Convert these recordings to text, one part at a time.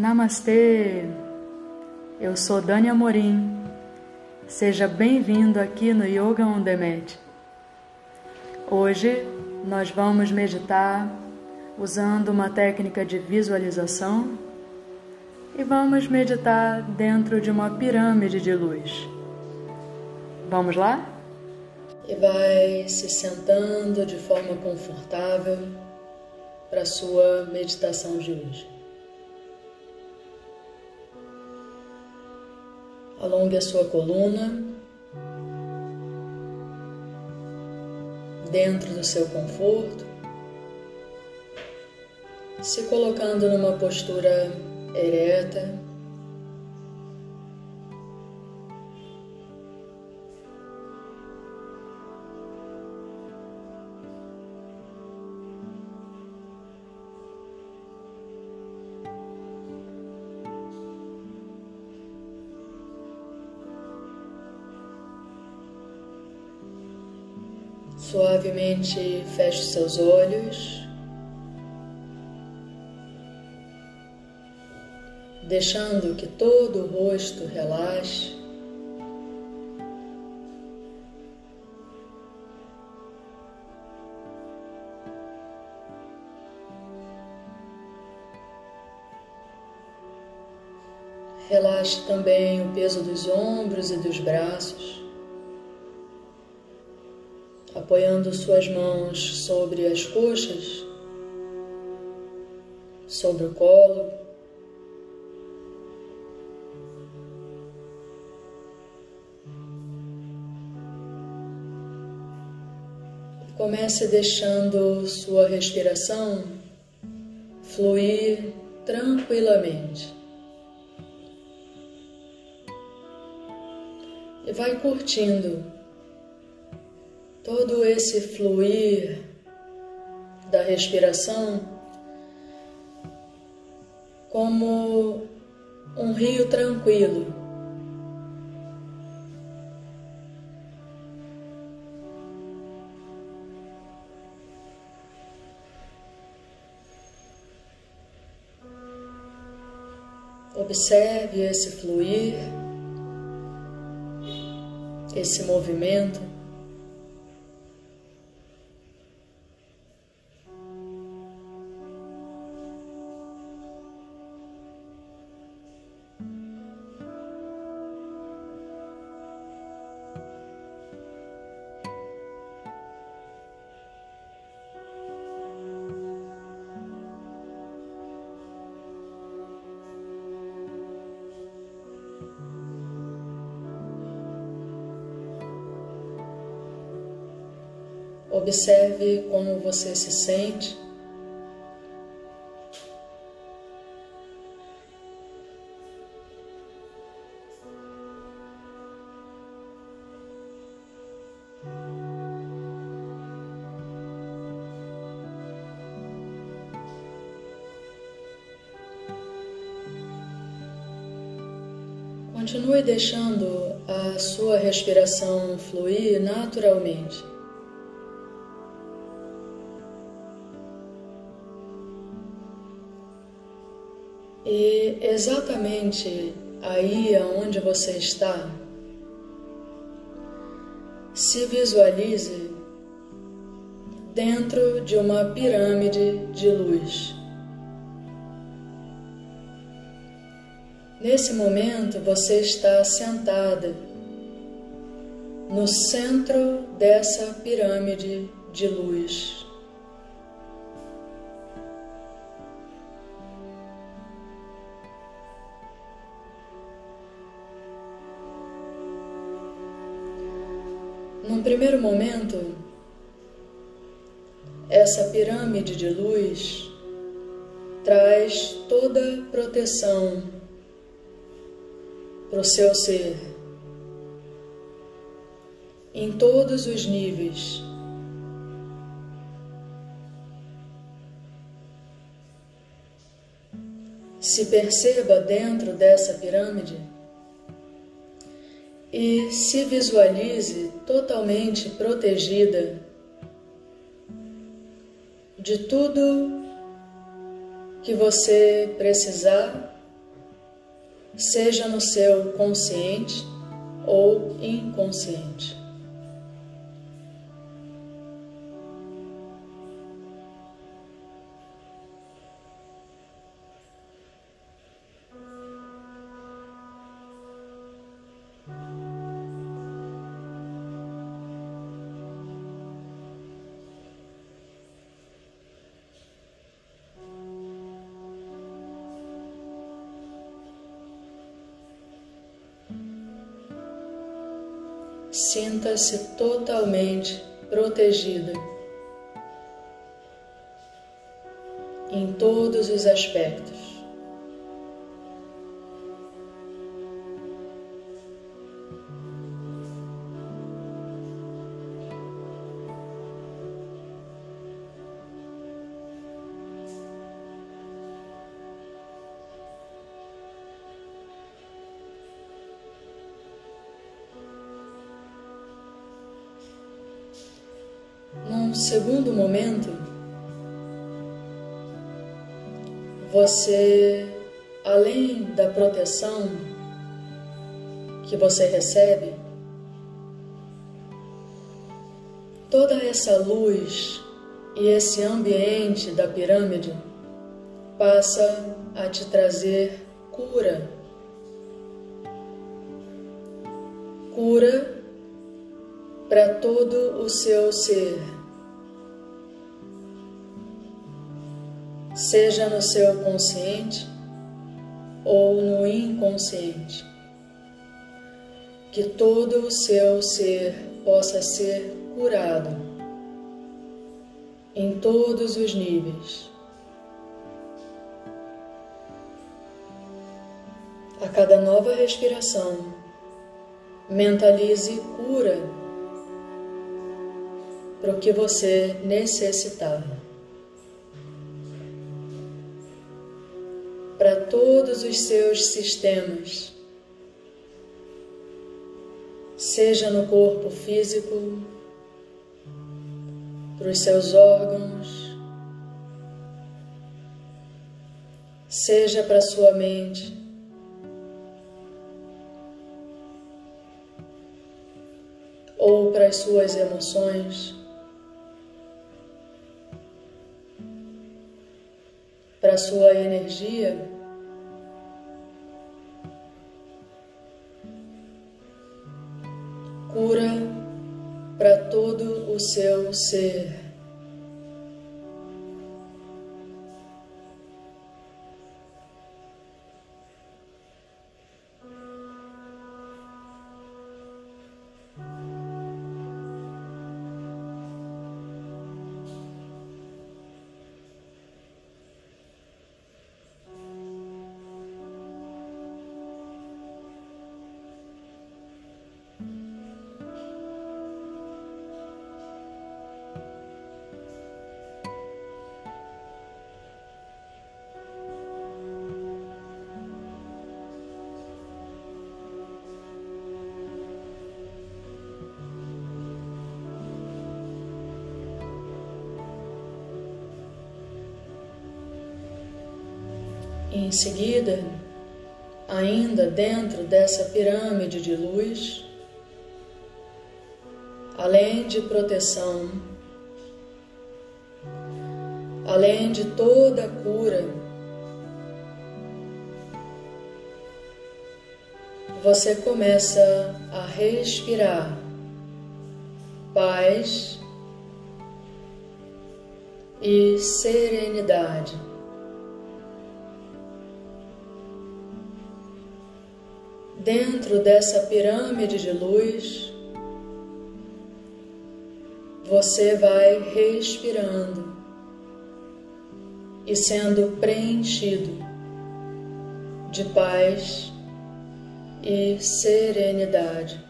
Namastê! Eu sou Dani Amorim. Seja bem-vindo aqui no Yoga on Demand. Hoje nós vamos meditar usando uma técnica de visualização e vamos meditar dentro de uma pirâmide de luz. Vamos lá? E vai se sentando de forma confortável para a sua meditação de hoje. Alongue a sua coluna, dentro do seu conforto, se colocando numa postura ereta. Suavemente feche seus olhos, deixando que todo o rosto relaxe. Relaxe também o peso dos ombros e dos braços apoiando suas mãos sobre as coxas, sobre o colo. Comece deixando sua respiração fluir tranquilamente. E vai curtindo todo esse fluir da respiração como um rio tranquilo. Observe esse fluir, esse movimento. Observe como você se sente. Continue deixando a sua respiração fluir naturalmente. E exatamente aí aonde você está, se visualize dentro de uma pirâmide de luz. Nesse momento você está sentada no centro dessa pirâmide de luz. Num primeiro momento, essa pirâmide de luz traz toda proteção para o seu ser em todos os níveis. Se perceba dentro dessa pirâmide e se visualize totalmente protegida de tudo que você precisar seja no seu consciente ou inconsciente. Sinta-se totalmente protegida em todos os aspectos. Num segundo momento, você, além da proteção que você recebe, toda essa luz e esse ambiente da pirâmide passa a te trazer cura. Cura para todo o seu ser. Seja no seu consciente ou no inconsciente. Que todo o seu ser possa ser curado em todos os níveis. A cada nova respiração, mentalize cura para o que você necessitar. Todos os seus sistemas, seja no corpo físico, para os seus órgãos, seja para sua mente. Ou para as suas emoções. para sua energia. Cura para todo o seu ser. Em seguida, ainda dentro dessa pirâmide de luz, além de proteção, além de toda a cura, você começa a respirar paz e serenidade. Dentro dessa pirâmide de luz, você vai respirando e sendo preenchido de paz e serenidade.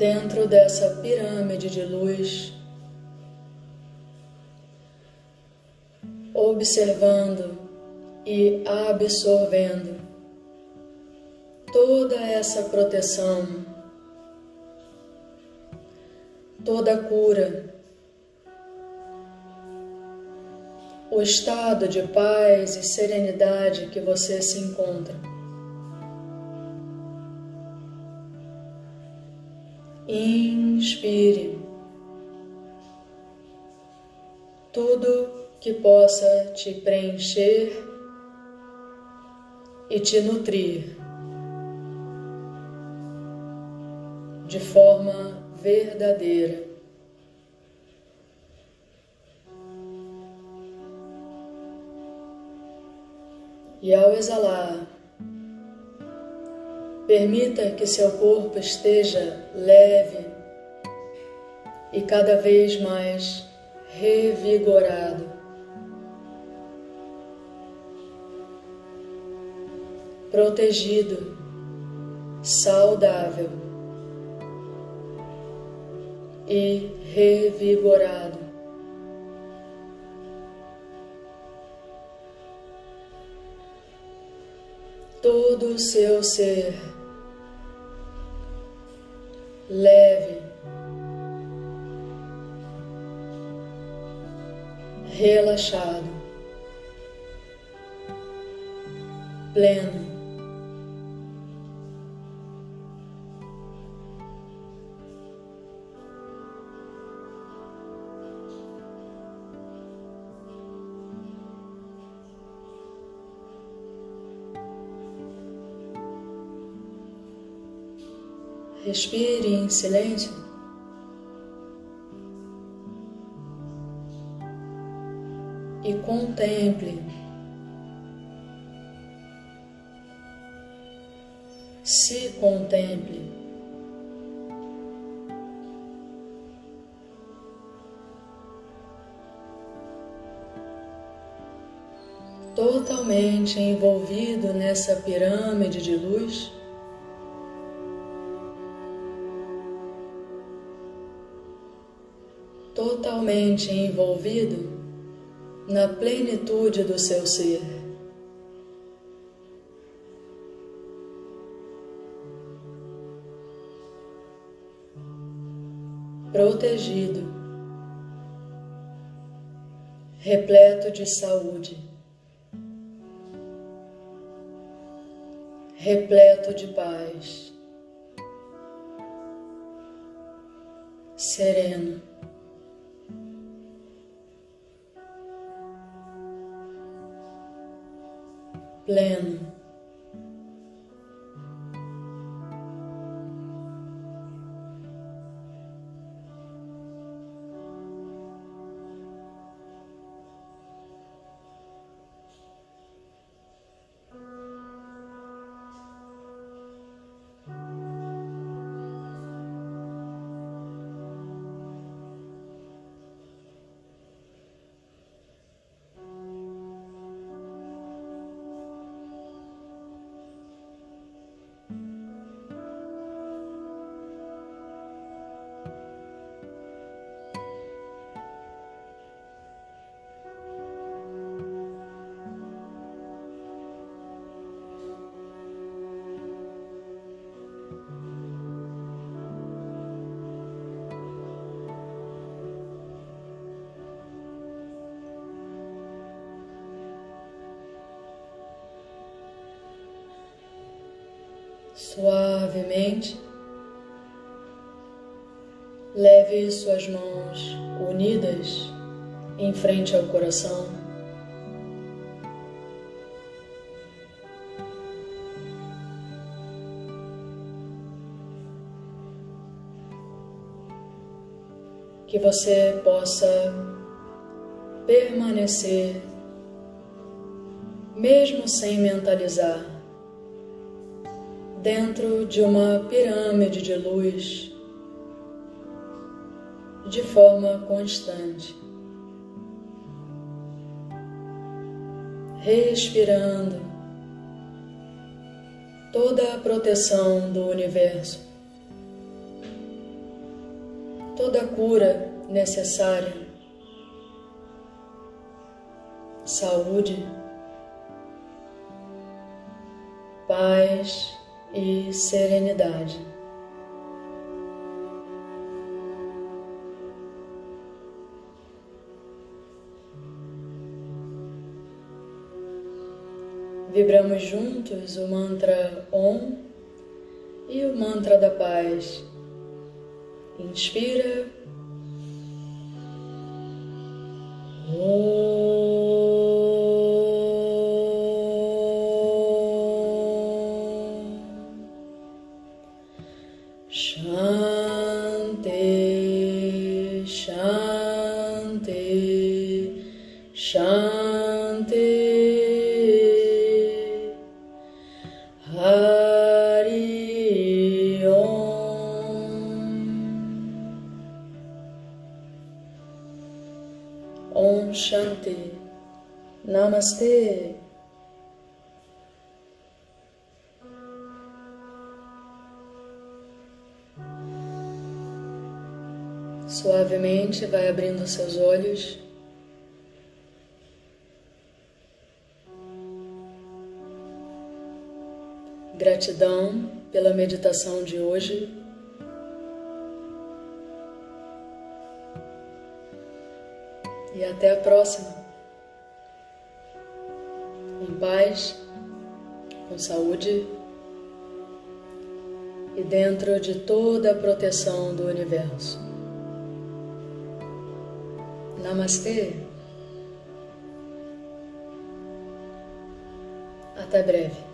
Dentro dessa pirâmide de luz, observando e absorvendo toda essa proteção, toda cura, o estado de paz e serenidade que você se encontra. Inspire tudo que possa te preencher e te nutrir de forma verdadeira. E ao exalar, permita que seu corpo esteja leve e cada vez mais revigorado. Protegido, saudável e revigorado. Todo o seu ser leve, relaxado, pleno. Respire em silêncio. E contemple. Se contemple. Totalmente envolvido nessa pirâmide de luz. Totalmente envolvido na plenitude do seu ser. Protegido, repleto de saúde, repleto de paz, sereno. Pleno. Suavemente, leve suas mãos unidas em frente ao coração. Que você possa permanecer, mesmo sem mentalizar dentro de uma pirâmide de luz de forma constante. Respirando toda a proteção do universo toda a cura necessária, saúde, paz e serenidade. Vibramos juntos o mantra Om e o mantra da paz. Inspira. Om. Om Shanti. Namastê. Suavemente vai abrindo seus olhos. Gratidão pela meditação de hoje. E até a próxima. Em paz, com saúde e dentro de toda a proteção do universo. Namastê. Até breve.